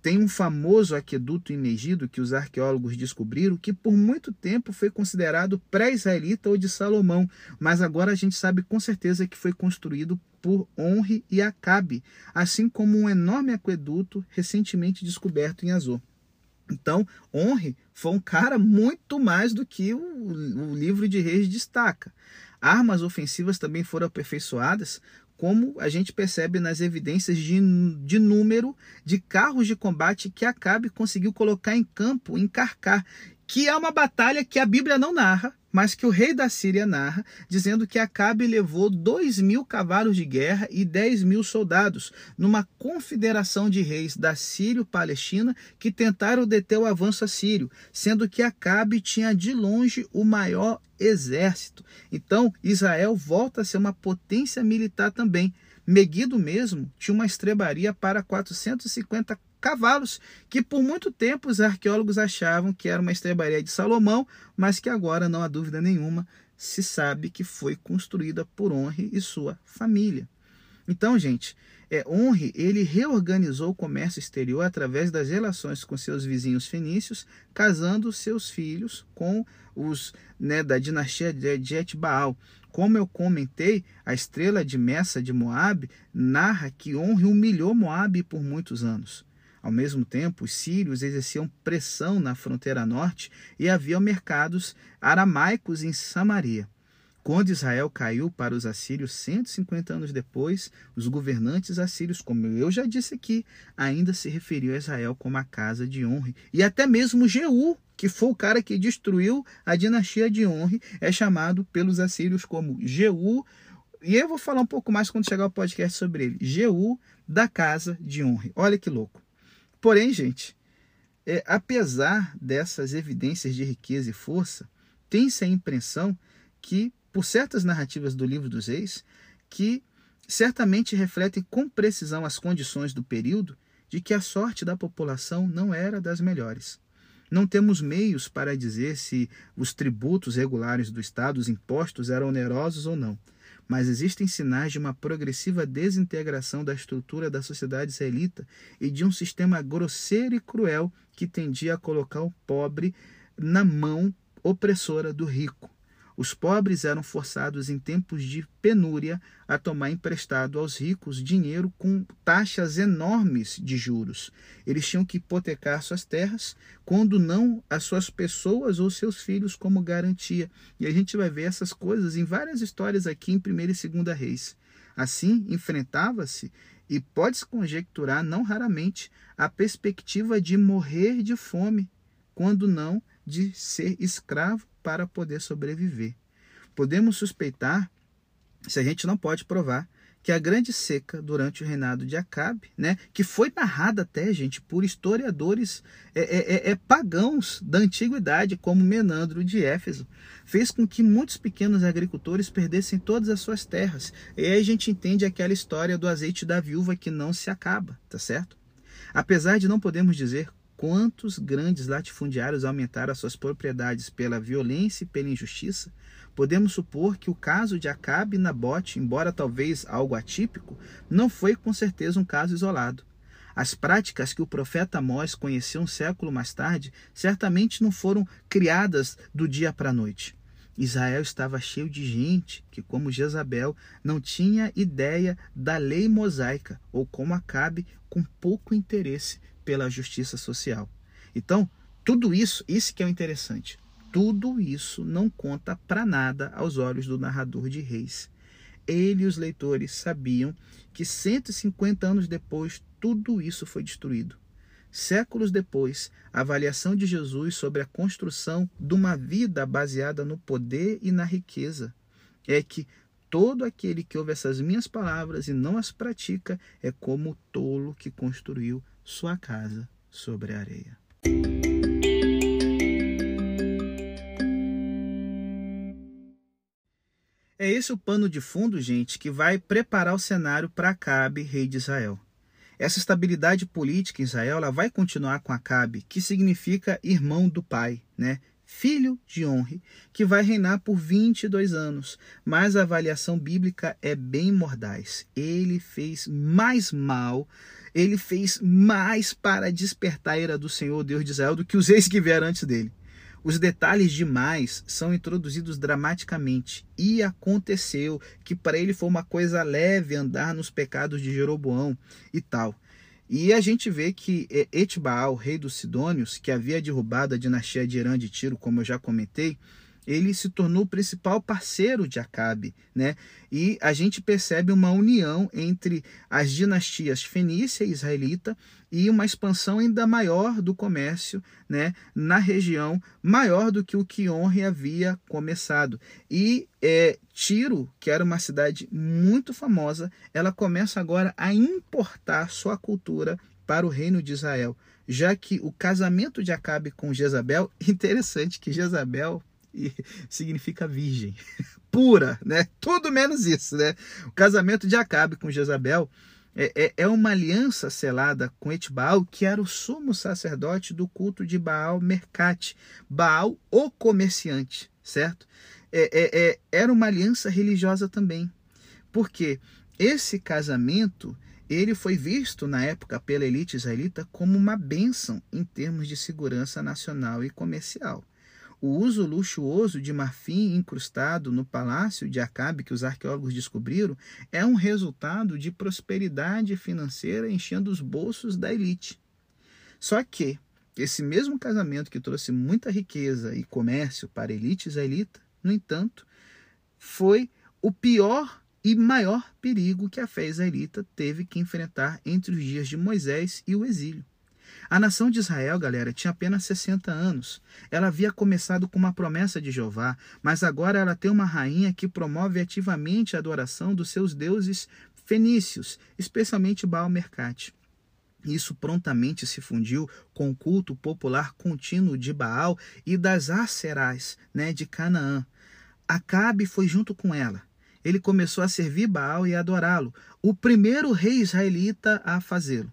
tem um famoso aqueduto em Megido que os arqueólogos descobriram que por muito tempo foi considerado pré-israelita ou de Salomão, mas agora a gente sabe com certeza que foi construído por Honre e Acabe, assim como um enorme aqueduto recentemente descoberto em Azor. Então, Honre foi um cara muito mais do que o, o livro de Reis destaca. Armas ofensivas também foram aperfeiçoadas, como a gente percebe nas evidências de, de número de carros de combate que Acabe conseguiu colocar em campo, em Carcar, que é uma batalha que a Bíblia não narra, mas que o rei da Síria narra, dizendo que Acabe levou dois mil cavalos de guerra e dez mil soldados, numa confederação de reis da Sírio-Palestina que tentaram deter o avanço assírio, sendo que Acabe tinha de longe o maior exército. Então, Israel volta a ser uma potência militar também. Meguido mesmo tinha uma estrebaria para 450 cavalos, que por muito tempo os arqueólogos achavam que era uma estrebaria de Salomão, mas que agora, não há dúvida nenhuma, se sabe que foi construída por Honre e sua família. Então, gente, é, Honre ele reorganizou o comércio exterior através das relações com seus vizinhos fenícios, casando seus filhos com os né, da dinastia de Etbaal. Como eu comentei, a estrela de Messa de Moabe narra que Honre humilhou Moabe por muitos anos. Ao mesmo tempo, os sírios exerciam pressão na fronteira norte e havia mercados aramaicos em Samaria. Quando Israel caiu para os assírios 150 anos depois, os governantes assírios, como eu já disse aqui, ainda se referiam a Israel como a casa de Honre. E até mesmo Jeú, que foi o cara que destruiu a dinastia de Honre, é chamado pelos assírios como Jeú. E eu vou falar um pouco mais quando chegar o podcast sobre ele. Jeú da casa de Honre. Olha que louco. Porém, gente, é, apesar dessas evidências de riqueza e força, tem-se a impressão que, por certas narrativas do livro dos reis, que certamente refletem com precisão as condições do período de que a sorte da população não era das melhores. Não temos meios para dizer se os tributos regulares do Estado, os impostos, eram onerosos ou não mas existem sinais de uma progressiva desintegração da estrutura da sociedade israelita e de um sistema grosseiro e cruel que tendia a colocar o pobre na mão opressora do rico. Os pobres eram forçados em tempos de penúria a tomar emprestado aos ricos dinheiro com taxas enormes de juros. Eles tinham que hipotecar suas terras, quando não as suas pessoas ou seus filhos como garantia. E a gente vai ver essas coisas em várias histórias aqui em 1 e 2 Reis. Assim, enfrentava-se e pode-se conjecturar, não raramente, a perspectiva de morrer de fome, quando não de ser escravo para poder sobreviver. Podemos suspeitar, se a gente não pode provar, que a grande seca durante o reinado de Acabe, né, que foi narrada até, gente, por historiadores é, é, é, é, pagãos da antiguidade, como Menandro de Éfeso, fez com que muitos pequenos agricultores perdessem todas as suas terras. E aí a gente entende aquela história do azeite da viúva que não se acaba, tá certo? Apesar de não podermos dizer quantos grandes latifundiários aumentaram as suas propriedades pela violência e pela injustiça, podemos supor que o caso de Acabe e Nabote, embora talvez algo atípico, não foi com certeza um caso isolado. As práticas que o profeta Amós conheceu um século mais tarde certamente não foram criadas do dia para a noite. Israel estava cheio de gente que, como Jezabel, não tinha ideia da lei mosaica, ou como Acabe, com pouco interesse pela justiça social. Então, tudo isso, isso que é o interessante, tudo isso não conta para nada aos olhos do narrador de Reis. Ele e os leitores sabiam que 150 anos depois tudo isso foi destruído. séculos depois, a avaliação de Jesus sobre a construção de uma vida baseada no poder e na riqueza é que todo aquele que ouve essas minhas palavras e não as pratica é como o tolo que construiu sua casa sobre a areia. É esse o pano de fundo, gente, que vai preparar o cenário para Acabe, rei de Israel. Essa estabilidade política em Israel ela vai continuar com Acabe, que significa irmão do pai, né? filho de Onre, que vai reinar por 22 anos. Mas a avaliação bíblica é bem mordaz. Ele fez mais mal, ele fez mais para despertar a ira do Senhor Deus de Israel do que os reis que vieram antes dele. Os detalhes demais são introduzidos dramaticamente. E aconteceu que para ele foi uma coisa leve andar nos pecados de Jeroboão e tal. E a gente vê que é, Etbaal, rei dos Sidônios, que havia derrubado a dinastia de Irã de Tiro, como eu já comentei, ele se tornou o principal parceiro de Acabe, né? E a gente percebe uma união entre as dinastias fenícia e israelita e uma expansão ainda maior do comércio, né, na região, maior do que o que Honre havia começado. E é, Tiro, que era uma cidade muito famosa, ela começa agora a importar sua cultura para o reino de Israel, já que o casamento de Acabe com Jezabel, interessante que Jezabel significa virgem, pura, né? Tudo menos isso, né? O casamento de Acabe com Jezabel é, é, é uma aliança selada com Etbaal, que era o sumo sacerdote do culto de Baal Mercate, Baal o comerciante, certo? É, é, é, era uma aliança religiosa também, porque esse casamento ele foi visto na época pela elite israelita como uma bênção em termos de segurança nacional e comercial. O uso luxuoso de marfim incrustado no palácio de Acabe, que os arqueólogos descobriram, é um resultado de prosperidade financeira enchendo os bolsos da elite. Só que esse mesmo casamento que trouxe muita riqueza e comércio para a elite israelita, no entanto, foi o pior e maior perigo que a fé israelita teve que enfrentar entre os dias de Moisés e o exílio. A nação de Israel, galera, tinha apenas 60 anos. Ela havia começado com uma promessa de Jeová, mas agora ela tem uma rainha que promove ativamente a adoração dos seus deuses fenícios, especialmente Baal Mercate. Isso prontamente se fundiu com o culto popular contínuo de Baal e das Aserás, né, de Canaã. Acabe foi junto com ela. Ele começou a servir Baal e adorá-lo, o primeiro rei israelita a fazê-lo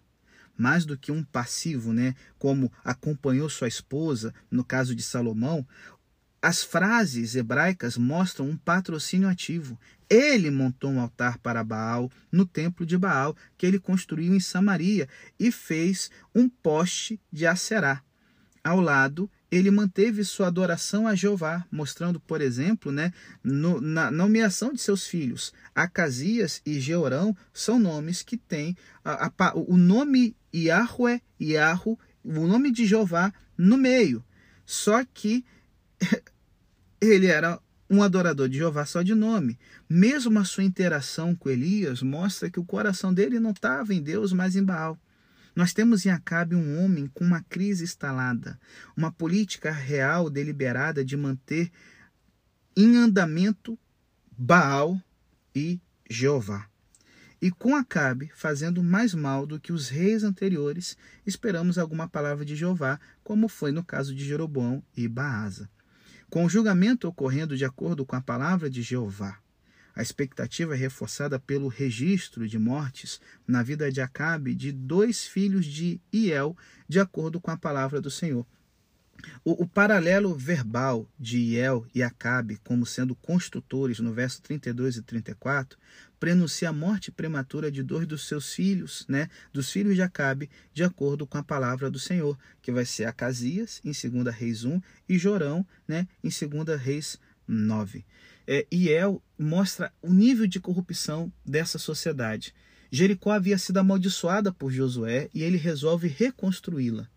mais do que um passivo, né, como acompanhou sua esposa, no caso de Salomão, as frases hebraicas mostram um patrocínio ativo. Ele montou um altar para Baal no templo de Baal, que ele construiu em Samaria, e fez um poste de acerá. Ao lado, ele manteve sua adoração a Jeová, mostrando, por exemplo, né, no, na nomeação de seus filhos. Acasias e Georão são nomes que têm a, a, o nome Yahweh, Yahu, o nome de Jeová no meio. Só que ele era um adorador de Jeová só de nome. Mesmo a sua interação com Elias mostra que o coração dele não estava em Deus, mas em Baal. Nós temos em Acabe um homem com uma crise instalada, uma política real deliberada de manter em andamento Baal e Jeová. E com Acabe fazendo mais mal do que os reis anteriores, esperamos alguma palavra de Jeová, como foi no caso de Jeroboão e Baasa. Com o julgamento ocorrendo de acordo com a palavra de Jeová, a expectativa é reforçada pelo registro de mortes na vida de Acabe de dois filhos de Iel, de acordo com a palavra do Senhor. O, o, paralelo verbal de Iel e Acabe como sendo construtores no verso 32 e 34 prenuncia a morte prematura de dois dos seus filhos, né, dos filhos de Acabe, de acordo com a palavra do Senhor, que vai ser Acasias em 2 Reis 1 e Jorão, né, em 2 Reis 9 é, Iel mostra o nível de corrupção dessa sociedade. Jericó havia sido amaldiçoada por Josué e ele resolve reconstruí-la.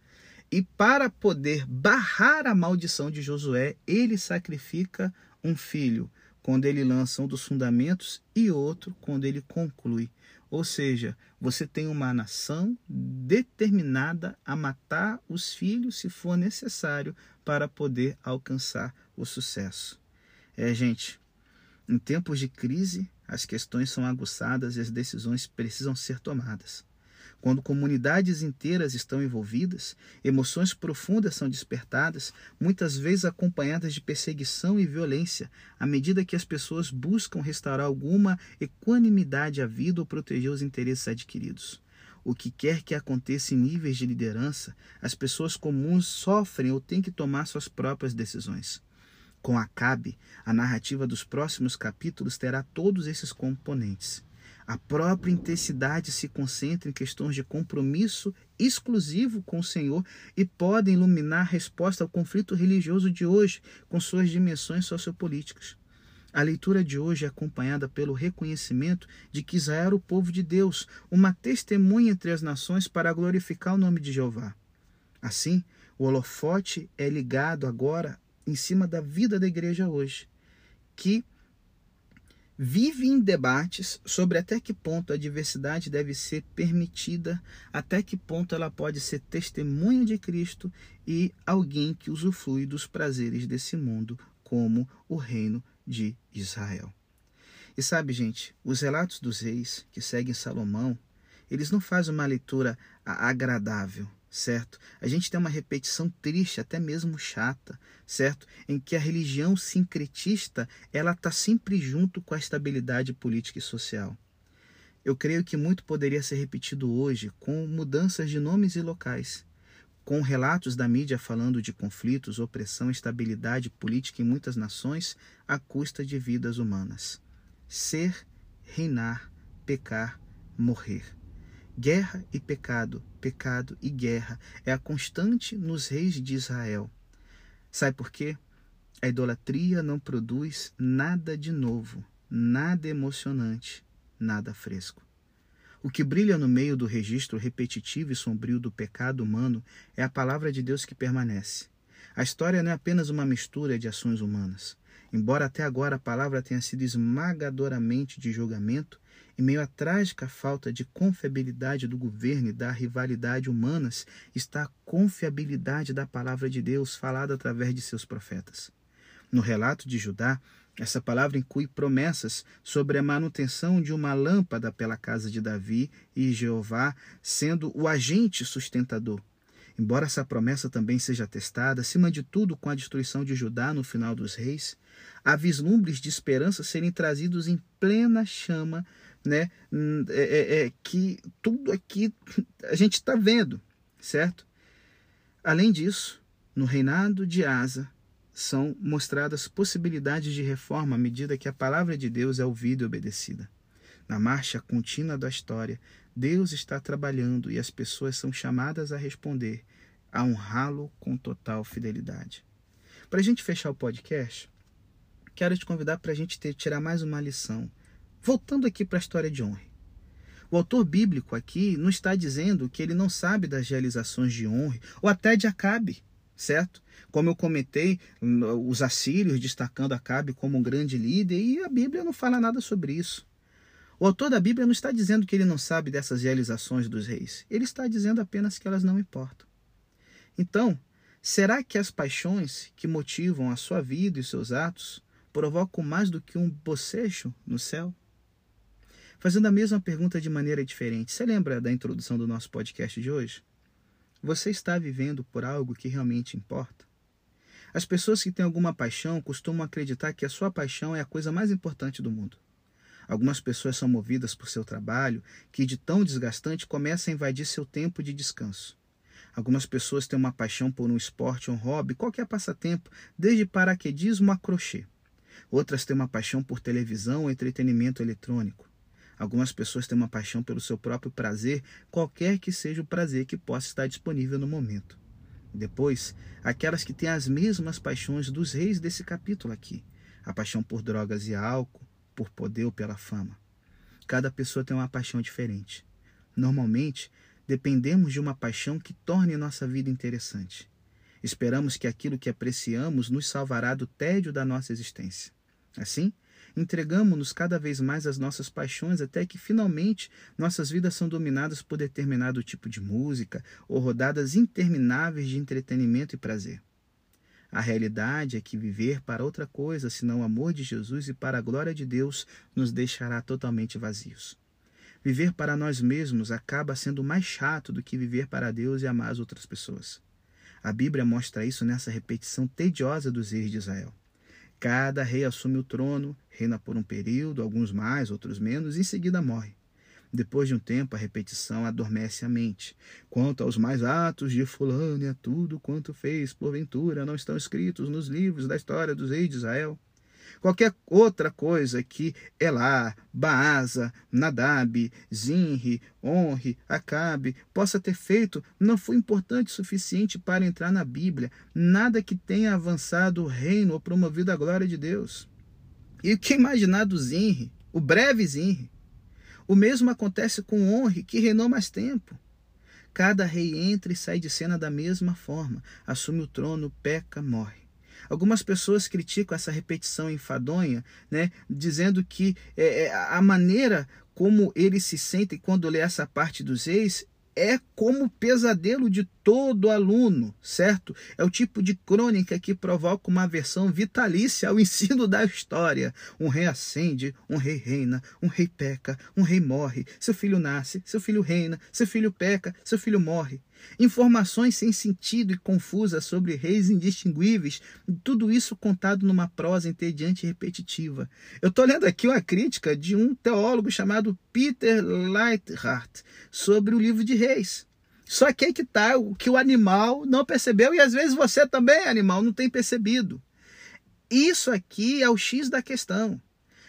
E para poder barrar a maldição de Josué, ele sacrifica um filho, quando ele lança um dos fundamentos e outro quando ele conclui. Ou seja, você tem uma nação determinada a matar os filhos se for necessário para poder alcançar o sucesso. É, gente, em tempos de crise, as questões são aguçadas e as decisões precisam ser tomadas. Quando comunidades inteiras estão envolvidas, emoções profundas são despertadas, muitas vezes acompanhadas de perseguição e violência, à medida que as pessoas buscam restaurar alguma equanimidade à vida ou proteger os interesses adquiridos. O que quer que aconteça em níveis de liderança, as pessoas comuns sofrem ou têm que tomar suas próprias decisões. Com Acabe, a narrativa dos próximos capítulos terá todos esses componentes. A própria intensidade se concentra em questões de compromisso exclusivo com o Senhor e podem iluminar a resposta ao conflito religioso de hoje, com suas dimensões sociopolíticas. A leitura de hoje é acompanhada pelo reconhecimento de que Israel era o povo de Deus, uma testemunha entre as nações para glorificar o nome de Jeová. Assim, o holofote é ligado agora em cima da vida da igreja hoje, que vive em debates sobre até que ponto a diversidade deve ser permitida, até que ponto ela pode ser testemunha de Cristo e alguém que usufrui dos prazeres desse mundo, como o reino de Israel. E sabe, gente, os relatos dos reis que seguem Salomão, eles não fazem uma leitura agradável certo? A gente tem uma repetição triste, até mesmo chata, certo? Em que a religião sincretista ela está sempre junto com a estabilidade política e social. Eu creio que muito poderia ser repetido hoje com mudanças de nomes e locais, com relatos da mídia falando de conflitos, opressão estabilidade política em muitas nações à custa de vidas humanas. Ser, reinar, pecar, morrer. Guerra e pecado, pecado e guerra é a constante nos reis de Israel. Sabe por quê? A idolatria não produz nada de novo, nada emocionante, nada fresco. O que brilha no meio do registro repetitivo e sombrio do pecado humano é a palavra de Deus que permanece. A história não é apenas uma mistura de ações humanas. Embora até agora a palavra tenha sido esmagadoramente de julgamento, em meio à trágica falta de confiabilidade do governo e da rivalidade humanas, está a confiabilidade da palavra de Deus falada através de seus profetas. No relato de Judá, essa palavra inclui promessas sobre a manutenção de uma lâmpada pela casa de Davi e Jeová sendo o agente sustentador. Embora essa promessa também seja testada, acima de tudo com a destruição de Judá no final dos reis, há vislumbres de esperança serem trazidos em plena chama né? Hum, é, é, é que tudo aqui a gente está vendo, certo? Além disso, no reinado de Asa são mostradas possibilidades de reforma à medida que a palavra de Deus é ouvida e obedecida. Na marcha contínua da história, Deus está trabalhando e as pessoas são chamadas a responder, a honrá-lo com total fidelidade. Para a gente fechar o podcast, quero te convidar para a gente ter, tirar mais uma lição Voltando aqui para a história de Honre. O autor bíblico aqui não está dizendo que ele não sabe das realizações de Honre ou até de Acabe, certo? Como eu comentei, os assírios destacando Acabe como um grande líder e a Bíblia não fala nada sobre isso. O autor da Bíblia não está dizendo que ele não sabe dessas realizações dos reis. Ele está dizendo apenas que elas não importam. Então, será que as paixões que motivam a sua vida e seus atos provocam mais do que um bocejo no céu? Fazendo a mesma pergunta de maneira diferente, você lembra da introdução do nosso podcast de hoje? Você está vivendo por algo que realmente importa? As pessoas que têm alguma paixão costumam acreditar que a sua paixão é a coisa mais importante do mundo. Algumas pessoas são movidas por seu trabalho, que de tão desgastante começa a invadir seu tempo de descanso. Algumas pessoas têm uma paixão por um esporte ou um hobby, qualquer passatempo, desde paraquedismo a crochê. Outras têm uma paixão por televisão ou entretenimento eletrônico. Algumas pessoas têm uma paixão pelo seu próprio prazer, qualquer que seja o prazer que possa estar disponível no momento. Depois, aquelas que têm as mesmas paixões dos reis desse capítulo aqui: a paixão por drogas e álcool, por poder ou pela fama. Cada pessoa tem uma paixão diferente. Normalmente, dependemos de uma paixão que torne nossa vida interessante. Esperamos que aquilo que apreciamos nos salvará do tédio da nossa existência. Assim, entregamos-nos cada vez mais às nossas paixões até que finalmente nossas vidas são dominadas por determinado tipo de música ou rodadas intermináveis de entretenimento e prazer. A realidade é que viver para outra coisa senão o amor de Jesus e para a glória de Deus nos deixará totalmente vazios. Viver para nós mesmos acaba sendo mais chato do que viver para Deus e amar as outras pessoas. A Bíblia mostra isso nessa repetição tediosa dos reis de Israel. Cada rei assume o trono, reina por um período, alguns mais, outros menos, e em seguida morre. Depois de um tempo, a repetição adormece a mente. Quanto aos mais atos de Fulano e a tudo quanto fez, porventura, não estão escritos nos livros da história dos reis de Israel? Qualquer outra coisa que Elá, Baasa, Nadab, Zinri, Honre, Acabe possa ter feito não foi importante o suficiente para entrar na Bíblia. Nada que tenha avançado o reino ou promovido a glória de Deus. E o que imaginar do Zinri, o breve Zinri? O mesmo acontece com Honre, que reinou mais tempo. Cada rei entra e sai de cena da mesma forma, assume o trono, peca, morre. Algumas pessoas criticam essa repetição enfadonha, né, dizendo que é, é, a maneira como eles se sentem quando lê essa parte dos reis é como o pesadelo de todo aluno, certo? É o tipo de crônica que provoca uma aversão vitalícia ao ensino da história. Um rei ascende, um rei reina, um rei peca, um rei morre, seu filho nasce, seu filho reina, seu filho peca, seu filho morre. Informações sem sentido e confusas sobre reis indistinguíveis, tudo isso contado numa prosa entediante e repetitiva. Eu estou lendo aqui uma crítica de um teólogo chamado Peter Leithart sobre o livro de reis. Só que aí que está o que o animal não percebeu e às vezes você também, animal, não tem percebido. Isso aqui é o X da questão.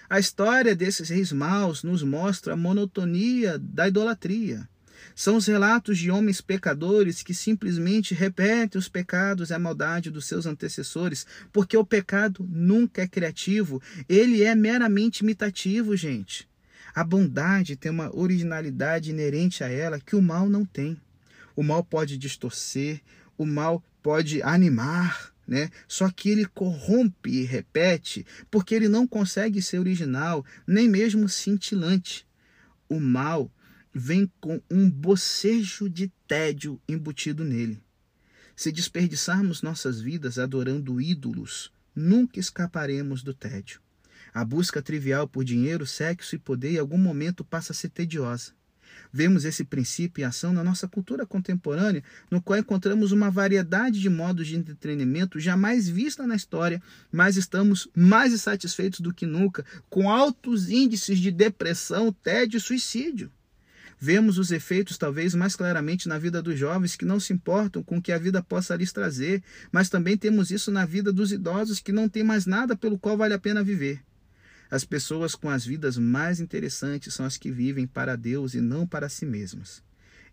A história desses reis maus nos mostra a monotonia da idolatria. São os relatos de homens pecadores que simplesmente repetem os pecados e a maldade dos seus antecessores, porque o pecado nunca é criativo, ele é meramente imitativo, gente. A bondade tem uma originalidade inerente a ela que o mal não tem. O mal pode distorcer, o mal pode animar, né? Só que ele corrompe e repete porque ele não consegue ser original, nem mesmo cintilante. O mal vem com um bocejo de tédio embutido nele. Se desperdiçarmos nossas vidas adorando ídolos, nunca escaparemos do tédio. A busca trivial por dinheiro, sexo e poder em algum momento passa a ser tediosa. Vemos esse princípio em ação na nossa cultura contemporânea, no qual encontramos uma variedade de modos de entretenimento jamais vista na história, mas estamos mais insatisfeitos do que nunca, com altos índices de depressão, tédio e suicídio. Vemos os efeitos talvez mais claramente na vida dos jovens que não se importam com o que a vida possa lhes trazer, mas também temos isso na vida dos idosos que não têm mais nada pelo qual vale a pena viver. As pessoas com as vidas mais interessantes são as que vivem para Deus e não para si mesmas.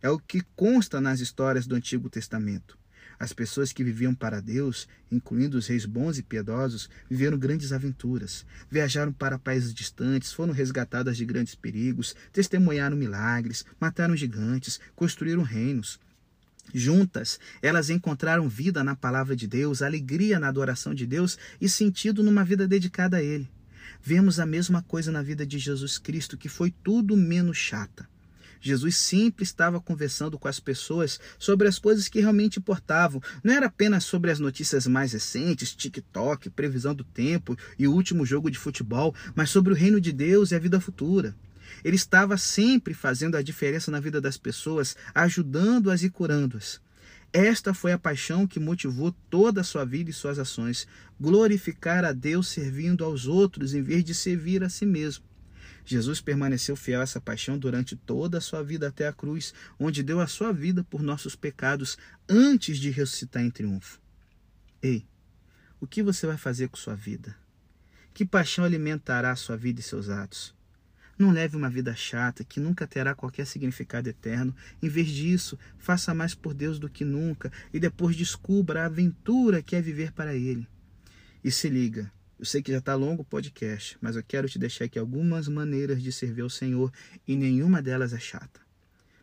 É o que consta nas histórias do Antigo Testamento. As pessoas que viviam para Deus, incluindo os reis bons e piedosos, viveram grandes aventuras, viajaram para países distantes, foram resgatadas de grandes perigos, testemunharam milagres, mataram gigantes, construíram reinos. Juntas, elas encontraram vida na palavra de Deus, alegria na adoração de Deus e sentido numa vida dedicada a Ele. Vemos a mesma coisa na vida de Jesus Cristo, que foi tudo menos chata. Jesus sempre estava conversando com as pessoas sobre as coisas que realmente importavam. Não era apenas sobre as notícias mais recentes, TikTok, previsão do tempo e o último jogo de futebol, mas sobre o reino de Deus e a vida futura. Ele estava sempre fazendo a diferença na vida das pessoas, ajudando-as e curando-as. Esta foi a paixão que motivou toda a sua vida e suas ações: glorificar a Deus servindo aos outros em vez de servir a si mesmo. Jesus permaneceu fiel a essa paixão durante toda a sua vida até a cruz, onde deu a sua vida por nossos pecados antes de ressuscitar em triunfo. Ei, o que você vai fazer com sua vida? Que paixão alimentará sua vida e seus atos? Não leve uma vida chata que nunca terá qualquer significado eterno. Em vez disso, faça mais por Deus do que nunca e depois descubra a aventura que é viver para Ele. E se liga, eu sei que já está longo o podcast, mas eu quero te deixar aqui algumas maneiras de servir ao Senhor e nenhuma delas é chata.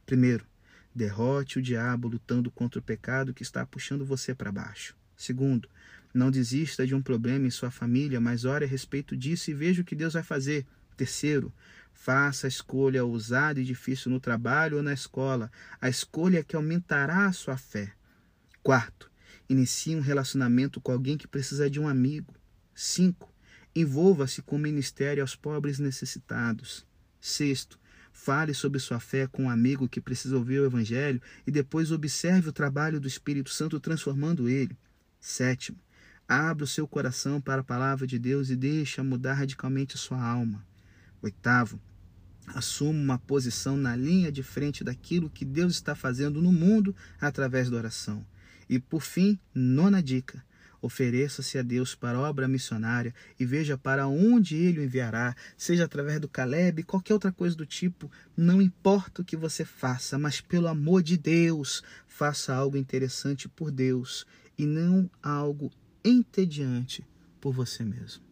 Primeiro, derrote o diabo lutando contra o pecado que está puxando você para baixo. Segundo, Não desista de um problema em sua família, mas ore a respeito disso e veja o que Deus vai fazer. Terceiro, faça a escolha ousada e difícil no trabalho ou na escola, a escolha que aumentará a sua fé. Quarto, inicie um relacionamento com alguém que precisa de um amigo. Cinco, envolva-se com o ministério aos pobres necessitados. Sexto, Fale sobre sua fé com um amigo que precisa ouvir o Evangelho e depois observe o trabalho do Espírito Santo transformando ele. Sétimo, abra o seu coração para a palavra de Deus e deixe mudar radicalmente a sua alma. Oitavo, assuma uma posição na linha de frente daquilo que Deus está fazendo no mundo através da oração. E por fim, nona dica, Ofereça-se a Deus para a obra missionária e veja para onde ele o enviará, seja através do Caleb, qualquer outra coisa do tipo. Não importa o que você faça, mas pelo amor de Deus, faça algo interessante por Deus e não algo entediante por você mesmo.